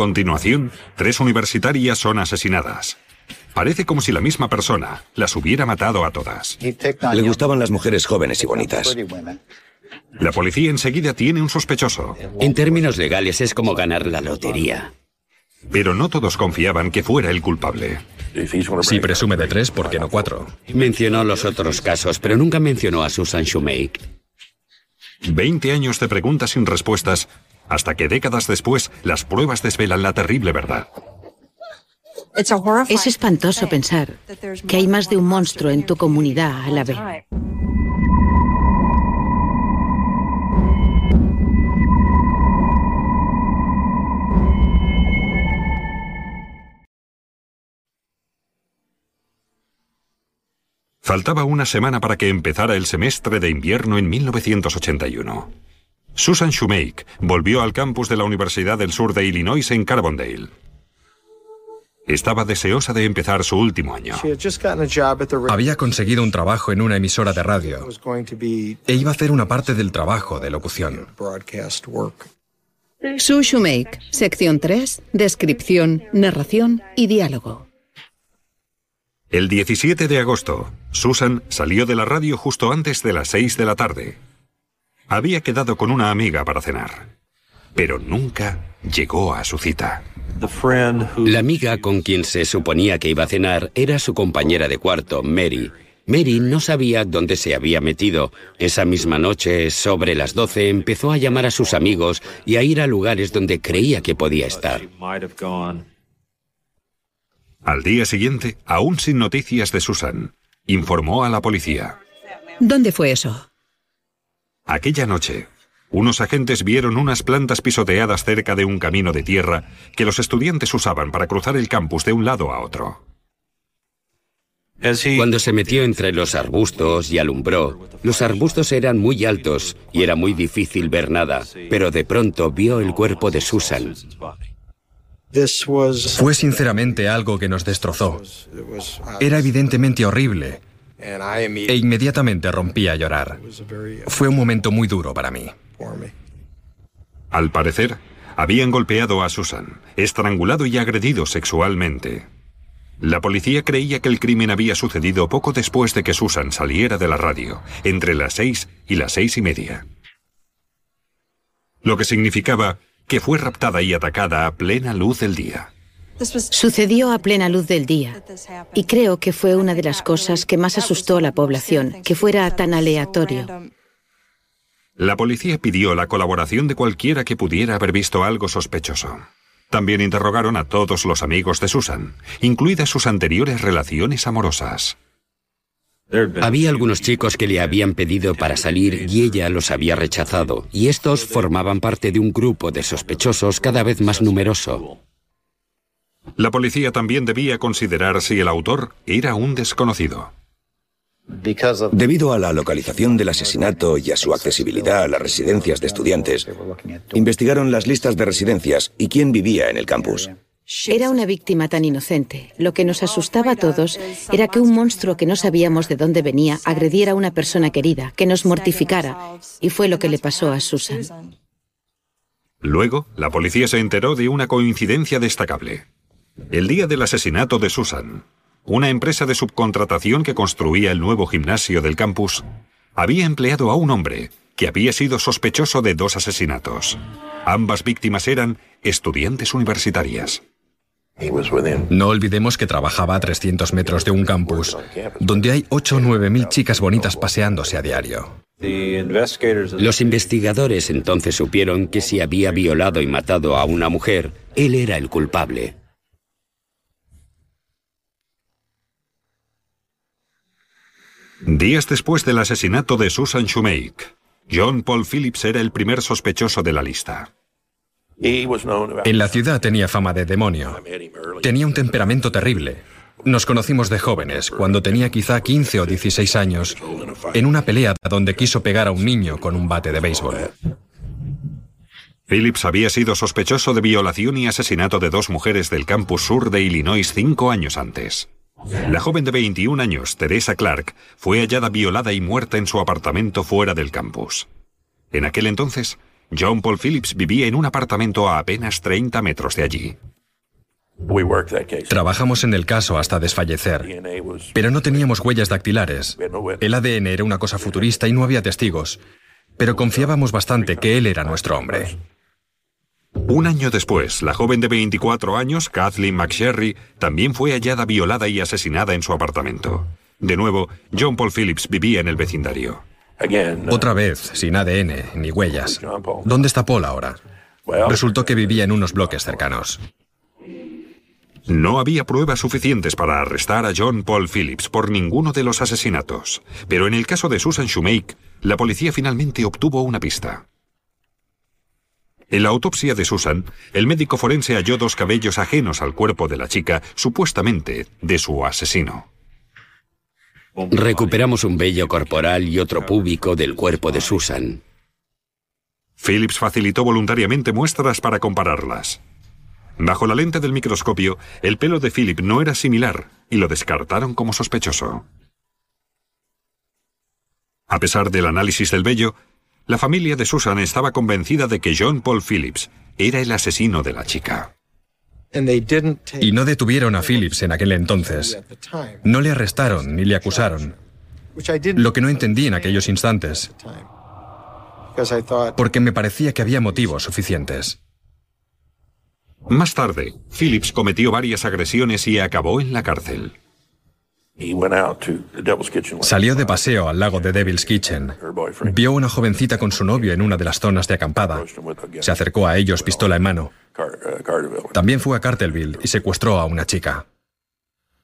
continuación, tres universitarias son asesinadas. Parece como si la misma persona las hubiera matado a todas. Le gustaban las mujeres jóvenes y bonitas. La policía enseguida tiene un sospechoso. En términos legales es como ganar la lotería. Pero no todos confiaban que fuera el culpable. Si presume de tres, ¿por qué no cuatro? Mencionó los otros casos, pero nunca mencionó a Susan Shoemake. Veinte años de preguntas sin respuestas, hasta que décadas después las pruebas desvelan la terrible verdad. Es espantoso pensar que hay más de un monstruo en tu comunidad a la vez. Faltaba una semana para que empezara el semestre de invierno en 1981. Susan Shoemake volvió al campus de la Universidad del Sur de Illinois en Carbondale. Estaba deseosa de empezar su último año. Había conseguido un trabajo en una emisora de radio e iba a hacer una parte del trabajo de locución. Sue Shoemake, sección 3, descripción, narración y diálogo. El 17 de agosto, Susan salió de la radio justo antes de las 6 de la tarde. Había quedado con una amiga para cenar, pero nunca llegó a su cita. La amiga con quien se suponía que iba a cenar era su compañera de cuarto, Mary. Mary no sabía dónde se había metido. Esa misma noche, sobre las 12, empezó a llamar a sus amigos y a ir a lugares donde creía que podía estar. Al día siguiente, aún sin noticias de Susan, informó a la policía. ¿Dónde fue eso? Aquella noche, unos agentes vieron unas plantas pisoteadas cerca de un camino de tierra que los estudiantes usaban para cruzar el campus de un lado a otro. Cuando se metió entre los arbustos y alumbró, los arbustos eran muy altos y era muy difícil ver nada, pero de pronto vio el cuerpo de Susan. Fue sinceramente algo que nos destrozó. Era evidentemente horrible e inmediatamente rompí a llorar. Fue un momento muy duro para mí. Al parecer, habían golpeado a Susan, estrangulado y agredido sexualmente. La policía creía que el crimen había sucedido poco después de que Susan saliera de la radio, entre las seis y las seis y media. Lo que significaba que fue raptada y atacada a plena luz del día. Sucedió a plena luz del día y creo que fue una de las cosas que más asustó a la población, que fuera tan aleatorio. La policía pidió la colaboración de cualquiera que pudiera haber visto algo sospechoso. También interrogaron a todos los amigos de Susan, incluidas sus anteriores relaciones amorosas. Había algunos chicos que le habían pedido para salir y ella los había rechazado, y estos formaban parte de un grupo de sospechosos cada vez más numeroso. La policía también debía considerar si el autor era un desconocido. Debido a la localización del asesinato y a su accesibilidad a las residencias de estudiantes, investigaron las listas de residencias y quién vivía en el campus. Era una víctima tan inocente. Lo que nos asustaba a todos era que un monstruo que no sabíamos de dónde venía agrediera a una persona querida, que nos mortificara. Y fue lo que le pasó a Susan. Luego, la policía se enteró de una coincidencia destacable. El día del asesinato de Susan, una empresa de subcontratación que construía el nuevo gimnasio del campus, había empleado a un hombre que había sido sospechoso de dos asesinatos. Ambas víctimas eran estudiantes universitarias. No olvidemos que trabajaba a 300 metros de un campus, donde hay 8 o 9 mil chicas bonitas paseándose a diario. Los investigadores entonces supieron que si había violado y matado a una mujer, él era el culpable. Días después del asesinato de Susan Shoemake, John Paul Phillips era el primer sospechoso de la lista. En la ciudad tenía fama de demonio. Tenía un temperamento terrible. Nos conocimos de jóvenes, cuando tenía quizá 15 o 16 años, en una pelea donde quiso pegar a un niño con un bate de béisbol. Phillips había sido sospechoso de violación y asesinato de dos mujeres del campus sur de Illinois cinco años antes. La joven de 21 años, Teresa Clark, fue hallada violada y muerta en su apartamento fuera del campus. En aquel entonces, John Paul Phillips vivía en un apartamento a apenas 30 metros de allí. Trabajamos en el caso hasta desfallecer, pero no teníamos huellas dactilares. El ADN era una cosa futurista y no había testigos, pero confiábamos bastante que él era nuestro hombre. Un año después, la joven de 24 años, Kathleen McSherry, también fue hallada violada y asesinada en su apartamento. De nuevo, John Paul Phillips vivía en el vecindario. Otra vez, sin ADN ni huellas. ¿Dónde está Paul ahora? Resultó que vivía en unos bloques cercanos. No había pruebas suficientes para arrestar a John Paul Phillips por ninguno de los asesinatos, pero en el caso de Susan Shoemake, la policía finalmente obtuvo una pista. En la autopsia de Susan, el médico forense halló dos cabellos ajenos al cuerpo de la chica, supuestamente de su asesino. Recuperamos un vello corporal y otro púbico del cuerpo de Susan. Phillips facilitó voluntariamente muestras para compararlas. Bajo la lente del microscopio, el pelo de Philip no era similar y lo descartaron como sospechoso. A pesar del análisis del vello, la familia de Susan estaba convencida de que John Paul Phillips era el asesino de la chica. Y no detuvieron a Phillips en aquel entonces. No le arrestaron ni le acusaron. Lo que no entendí en aquellos instantes. Porque me parecía que había motivos suficientes. Más tarde, Phillips cometió varias agresiones y acabó en la cárcel. Salió de paseo al lago de Devil's Kitchen. Vio una jovencita con su novio en una de las zonas de acampada. Se acercó a ellos pistola en mano. También fue a Cartelville y secuestró a una chica.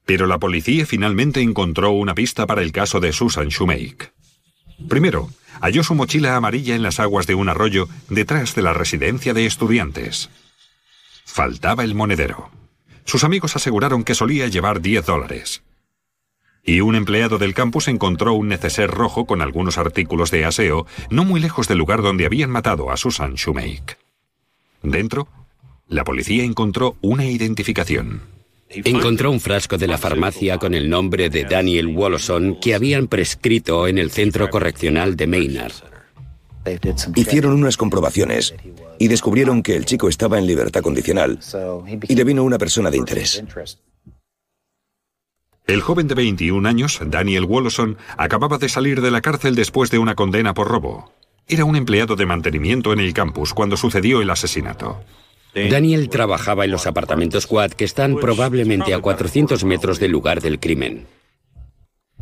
Pero la policía finalmente encontró una pista para el caso de Susan Shoemake. Primero, halló su mochila amarilla en las aguas de un arroyo detrás de la residencia de estudiantes. Faltaba el monedero. Sus amigos aseguraron que solía llevar 10 dólares. Y un empleado del campus encontró un neceser rojo con algunos artículos de aseo no muy lejos del lugar donde habían matado a Susan Shoemake. Dentro, la policía encontró una identificación. Encontró un frasco de la farmacia con el nombre de Daniel Wolloson que habían prescrito en el centro correccional de Maynard. Hicieron unas comprobaciones y descubrieron que el chico estaba en libertad condicional y le vino una persona de interés. El joven de 21 años, Daniel Wolloson, acababa de salir de la cárcel después de una condena por robo. Era un empleado de mantenimiento en el campus cuando sucedió el asesinato. Daniel trabajaba en los apartamentos Quad que están probablemente a 400 metros del lugar del crimen.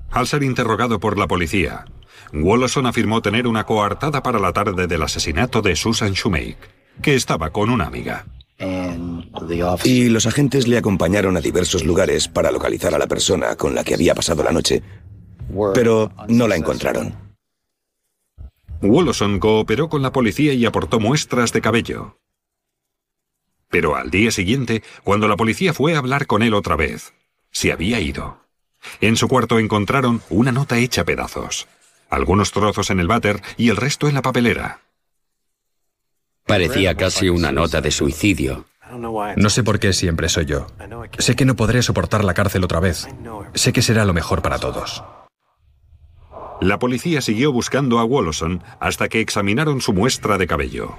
Al ser interrogado por la policía, Wolloson afirmó tener una coartada para la tarde del asesinato de Susan Shoemake, que estaba con una amiga. Y los agentes le acompañaron a diversos lugares para localizar a la persona con la que había pasado la noche, pero no la encontraron. Wolloson cooperó con la policía y aportó muestras de cabello. Pero al día siguiente, cuando la policía fue a hablar con él otra vez, se había ido. En su cuarto encontraron una nota hecha a pedazos, algunos trozos en el váter y el resto en la papelera. Parecía casi una nota de suicidio. No sé por qué siempre soy yo. Sé que no podré soportar la cárcel otra vez. Sé que será lo mejor para todos. La policía siguió buscando a Wolloson hasta que examinaron su muestra de cabello.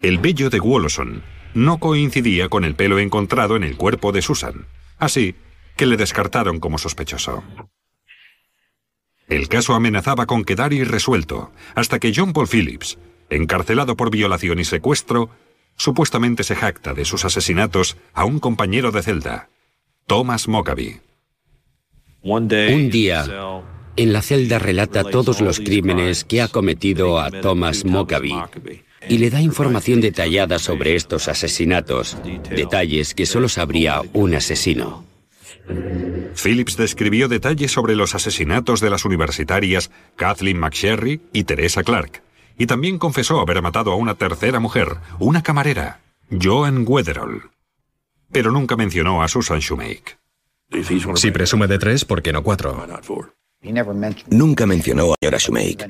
El vello de Wolloson no coincidía con el pelo encontrado en el cuerpo de Susan, así que le descartaron como sospechoso. El caso amenazaba con quedar irresuelto hasta que John Paul Phillips, encarcelado por violación y secuestro, supuestamente se jacta de sus asesinatos a un compañero de celda, Thomas Mockabee. Un día, en la celda relata todos los crímenes que ha cometido a Thomas Mockabee y le da información detallada sobre estos asesinatos, detalles que solo sabría un asesino. Phillips describió detalles sobre los asesinatos de las universitarias Kathleen McSherry y Teresa Clark, y también confesó haber matado a una tercera mujer, una camarera, Joan Weatherall. Pero nunca mencionó a Susan Shoemake. Si presume de tres, ¿por qué no cuatro? Nunca mencionó a Yora Shoemake,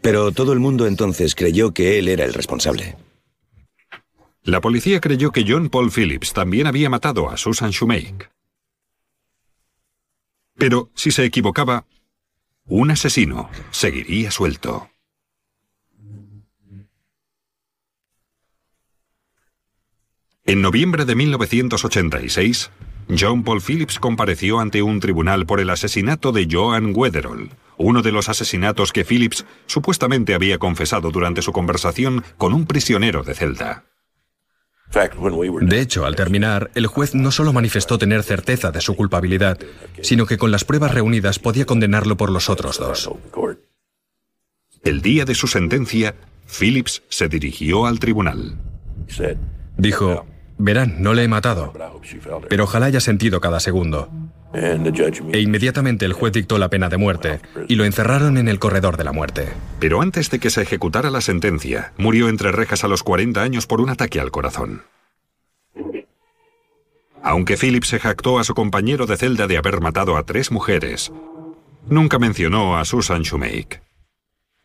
pero todo el mundo entonces creyó que él era el responsable. La policía creyó que John Paul Phillips también había matado a Susan Shoemake. Pero si se equivocaba, un asesino seguiría suelto. En noviembre de 1986, John Paul Phillips compareció ante un tribunal por el asesinato de Joan Wetherall, uno de los asesinatos que Phillips supuestamente había confesado durante su conversación con un prisionero de celda. De hecho, al terminar, el juez no solo manifestó tener certeza de su culpabilidad, sino que con las pruebas reunidas podía condenarlo por los otros dos. El día de su sentencia, Phillips se dirigió al tribunal. Dijo, verán, no le he matado, pero ojalá haya sentido cada segundo. E inmediatamente el juez dictó la pena de muerte y lo encerraron en el corredor de la muerte. Pero antes de que se ejecutara la sentencia, murió entre rejas a los 40 años por un ataque al corazón. Aunque Philip se jactó a su compañero de celda de haber matado a tres mujeres, nunca mencionó a Susan Shoemake.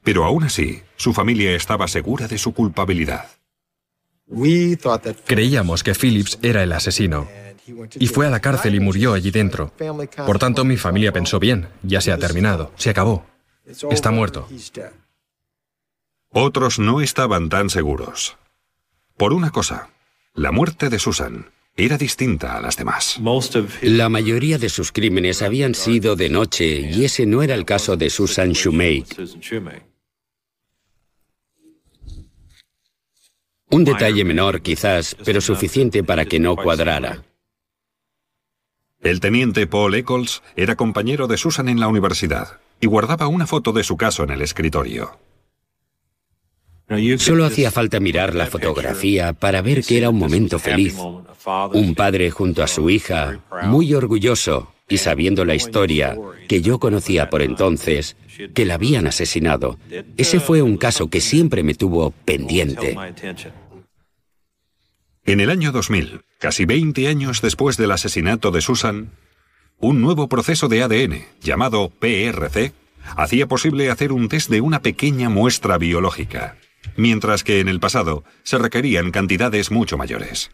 Pero aún así, su familia estaba segura de su culpabilidad. Creíamos que Phillips era el asesino y fue a la cárcel y murió allí dentro. Por tanto, mi familia pensó bien, ya se ha terminado, se acabó. Está muerto. Otros no estaban tan seguros. Por una cosa, la muerte de Susan era distinta a las demás. La mayoría de sus crímenes habían sido de noche y ese no era el caso de Susan Shumate. Un detalle menor quizás, pero suficiente para que no cuadrara. El teniente Paul Eccles era compañero de Susan en la universidad y guardaba una foto de su caso en el escritorio. Solo hacía falta mirar la fotografía para ver que era un momento feliz. Un padre junto a su hija, muy orgulloso y sabiendo la historia que yo conocía por entonces, que la habían asesinado. Ese fue un caso que siempre me tuvo pendiente. En el año 2000, casi 20 años después del asesinato de Susan, un nuevo proceso de ADN, llamado PRC, hacía posible hacer un test de una pequeña muestra biológica, mientras que en el pasado se requerían cantidades mucho mayores.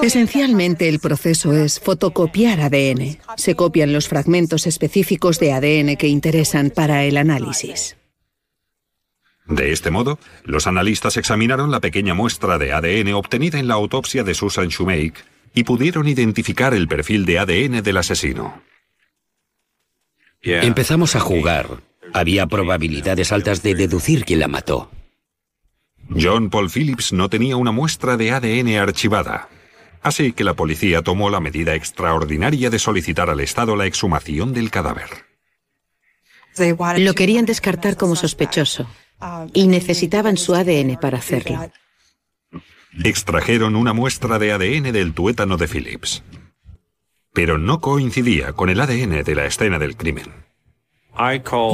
Esencialmente el proceso es fotocopiar ADN. Se copian los fragmentos específicos de ADN que interesan para el análisis. De este modo, los analistas examinaron la pequeña muestra de ADN obtenida en la autopsia de Susan Shoemake y pudieron identificar el perfil de ADN del asesino. Empezamos a jugar. Había probabilidades altas de deducir quién la mató. John Paul Phillips no tenía una muestra de ADN archivada, así que la policía tomó la medida extraordinaria de solicitar al Estado la exhumación del cadáver. Lo querían descartar como sospechoso, y necesitaban su ADN para hacerlo. Extrajeron una muestra de ADN del tuétano de Phillips, pero no coincidía con el ADN de la escena del crimen.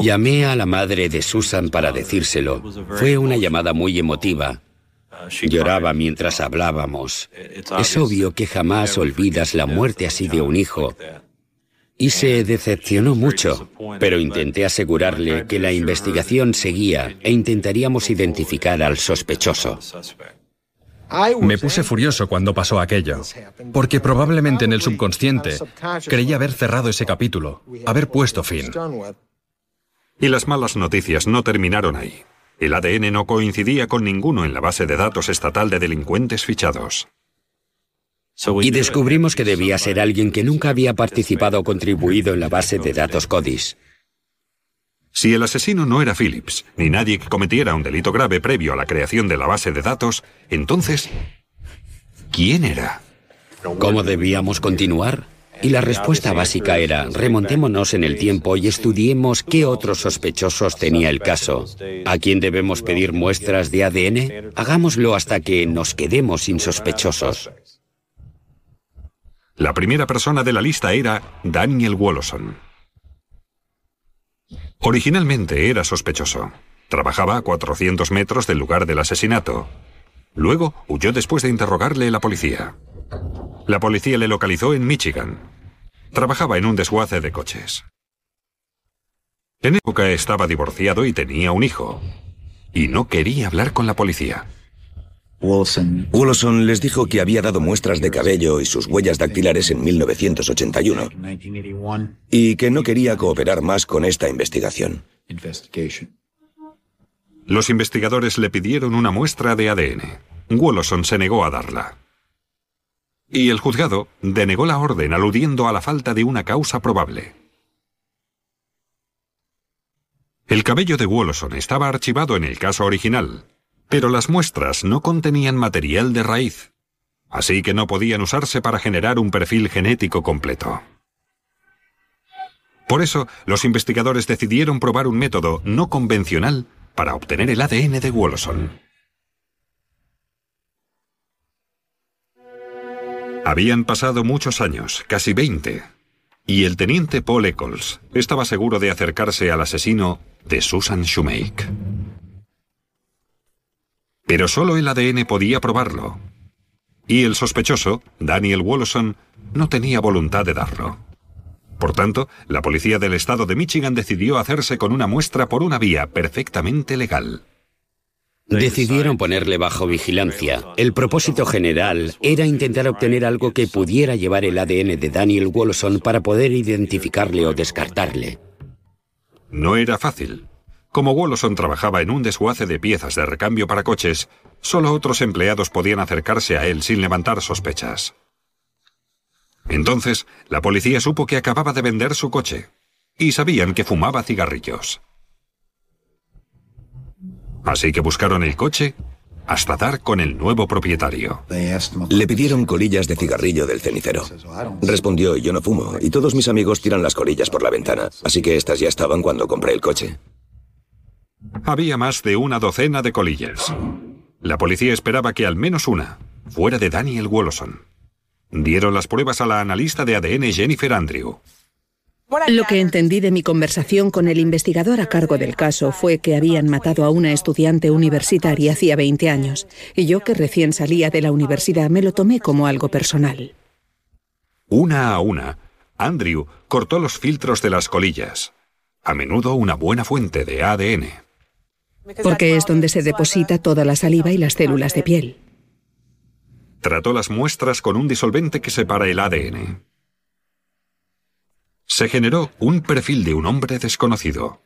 Llamé a la madre de Susan para decírselo. Fue una llamada muy emotiva. Lloraba mientras hablábamos. Es obvio que jamás olvidas la muerte así de un hijo, y se decepcionó mucho, pero intenté asegurarle que la investigación seguía e intentaríamos identificar al sospechoso. Me puse furioso cuando pasó aquello, porque probablemente en el subconsciente creía haber cerrado ese capítulo, haber puesto fin. Y las malas noticias no terminaron ahí. El ADN no coincidía con ninguno en la base de datos estatal de delincuentes fichados. Y descubrimos que debía ser alguien que nunca había participado o contribuido en la base de datos CODIS. Si el asesino no era Phillips, ni nadie que cometiera un delito grave previo a la creación de la base de datos, entonces, ¿quién era? ¿Cómo debíamos continuar? Y la respuesta básica era, remontémonos en el tiempo y estudiemos qué otros sospechosos tenía el caso. ¿A quién debemos pedir muestras de ADN? Hagámoslo hasta que nos quedemos sin sospechosos. La primera persona de la lista era Daniel Wolloson. Originalmente era sospechoso. Trabajaba a 400 metros del lugar del asesinato. Luego huyó después de interrogarle la policía. La policía le localizó en Michigan. Trabajaba en un desguace de coches. En época estaba divorciado y tenía un hijo. Y no quería hablar con la policía. Wollaston les dijo que había dado muestras de cabello y sus huellas dactilares en 1981 y que no quería cooperar más con esta investigación. Los investigadores le pidieron una muestra de ADN, Wollaston se negó a darla. Y el juzgado denegó la orden aludiendo a la falta de una causa probable. El cabello de Wollaston estaba archivado en el caso original, pero las muestras no contenían material de raíz, así que no podían usarse para generar un perfil genético completo. Por eso, los investigadores decidieron probar un método no convencional para obtener el ADN de Wollaston. Habían pasado muchos años, casi 20, y el teniente Paul Eccles estaba seguro de acercarse al asesino de Susan Shoemake. Pero solo el ADN podía probarlo. Y el sospechoso, Daniel Wollaston, no tenía voluntad de darlo. Por tanto, la policía del estado de Michigan decidió hacerse con una muestra por una vía perfectamente legal. Decidieron ponerle bajo vigilancia. El propósito general era intentar obtener algo que pudiera llevar el ADN de Daniel Wollaston para poder identificarle o descartarle. No era fácil. Como Wollaston trabajaba en un desguace de piezas de recambio para coches, solo otros empleados podían acercarse a él sin levantar sospechas. Entonces, la policía supo que acababa de vender su coche, y sabían que fumaba cigarrillos. Así que buscaron el coche hasta dar con el nuevo propietario. Le pidieron colillas de cigarrillo del cenicero. Respondió, yo no fumo, y todos mis amigos tiran las colillas por la ventana, así que estas ya estaban cuando compré el coche. Había más de una docena de colillas. La policía esperaba que al menos una fuera de Daniel Wollaston. Dieron las pruebas a la analista de ADN Jennifer Andrew. Lo que entendí de mi conversación con el investigador a cargo del caso fue que habían matado a una estudiante universitaria hacía 20 años, y yo que recién salía de la universidad me lo tomé como algo personal. Una a una, Andrew cortó los filtros de las colillas, a menudo una buena fuente de ADN. Porque es donde se deposita toda la saliva y las células de piel. Trató las muestras con un disolvente que separa el ADN se generó un perfil de un hombre desconocido.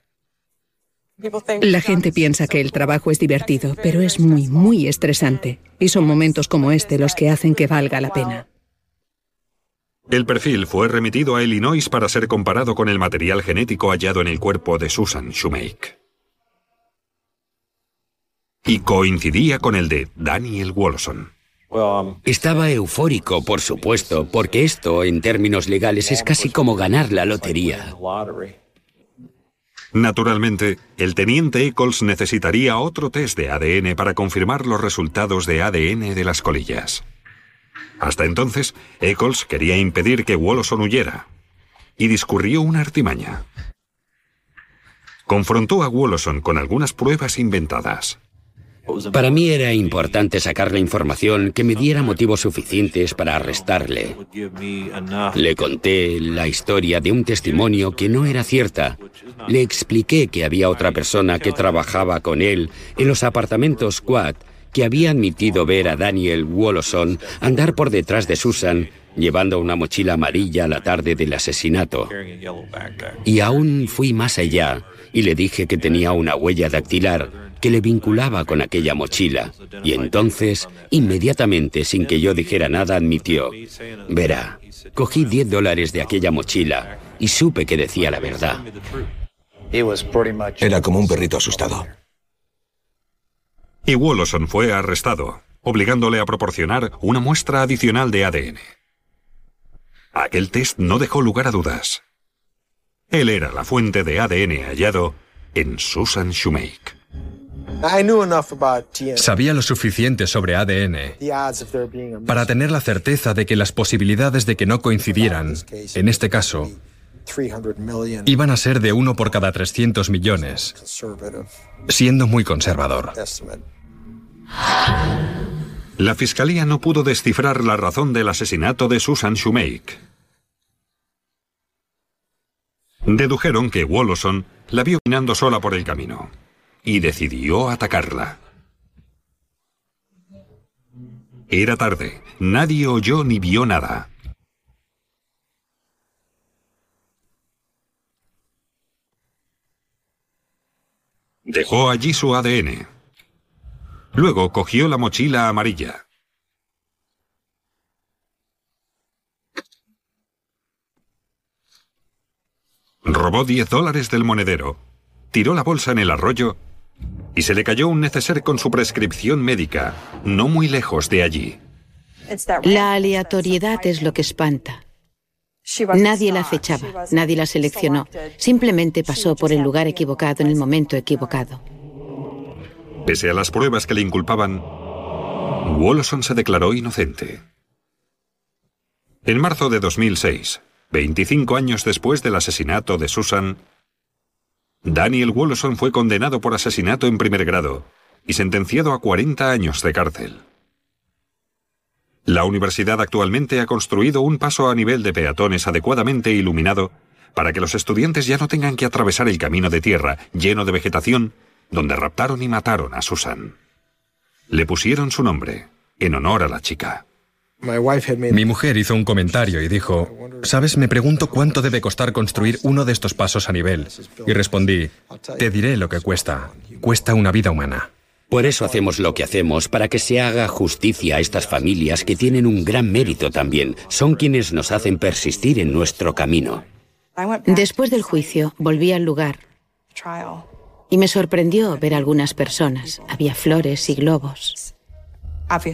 La gente piensa que el trabajo es divertido, pero es muy, muy estresante. Y son momentos como este los que hacen que valga la pena. El perfil fue remitido a Illinois para ser comparado con el material genético hallado en el cuerpo de Susan Shoemake. Y coincidía con el de Daniel Wollaston. Estaba eufórico, por supuesto, porque esto, en términos legales, es casi como ganar la lotería. Naturalmente, el teniente Eccles necesitaría otro test de ADN para confirmar los resultados de ADN de las colillas. Hasta entonces, Eccles quería impedir que Wollaston huyera y discurrió una artimaña. Confrontó a Wollaston con algunas pruebas inventadas. Para mí era importante sacar la información que me diera motivos suficientes para arrestarle. Le conté la historia de un testimonio que no era cierta. Le expliqué que había otra persona que trabajaba con él en los apartamentos Quad que había admitido ver a Daniel Wollaston andar por detrás de Susan llevando una mochila amarilla la tarde del asesinato. Y aún fui más allá y le dije que tenía una huella dactilar que le vinculaba con aquella mochila. Y entonces, inmediatamente, sin que yo dijera nada, admitió, verá, cogí 10 dólares de aquella mochila y supe que decía la verdad. Era como un perrito asustado. Y Wollaston fue arrestado, obligándole a proporcionar una muestra adicional de ADN. Aquel test no dejó lugar a dudas. Él era la fuente de ADN hallado en Susan Shoemake. Sabía lo suficiente sobre ADN para tener la certeza de que las posibilidades de que no coincidieran, en este caso, iban a ser de uno por cada 300 millones, siendo muy conservador. La fiscalía no pudo descifrar la razón del asesinato de Susan Shoemake. Dedujeron que Wollaston la vio caminando sola por el camino y decidió atacarla. Era tarde, nadie oyó ni vio nada. Dejó allí su ADN. Luego cogió la mochila amarilla. Robó 10 dólares del monedero, tiró la bolsa en el arroyo y se le cayó un neceser con su prescripción médica, no muy lejos de allí. La aleatoriedad es lo que espanta. Nadie la acechaba, nadie la seleccionó, simplemente pasó por el lugar equivocado en el momento equivocado. Pese a las pruebas que le inculpaban, Wollaston se declaró inocente. En marzo de 2006, 25 años después del asesinato de Susan, Daniel Wollaston fue condenado por asesinato en primer grado y sentenciado a 40 años de cárcel. La universidad actualmente ha construido un paso a nivel de peatones adecuadamente iluminado para que los estudiantes ya no tengan que atravesar el camino de tierra lleno de vegetación donde raptaron y mataron a Susan. Le pusieron su nombre, en honor a la chica. Mi mujer hizo un comentario y dijo, ¿sabes? Me pregunto cuánto debe costar construir uno de estos pasos a nivel. Y respondí, te diré lo que cuesta. Cuesta una vida humana. Por eso hacemos lo que hacemos, para que se haga justicia a estas familias que tienen un gran mérito también. Son quienes nos hacen persistir en nuestro camino. Después del juicio, volví al lugar y me sorprendió ver algunas personas. Había flores y globos.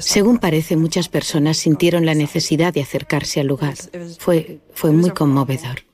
Según parece, muchas personas sintieron la necesidad de acercarse al lugar. Fue, fue muy conmovedor.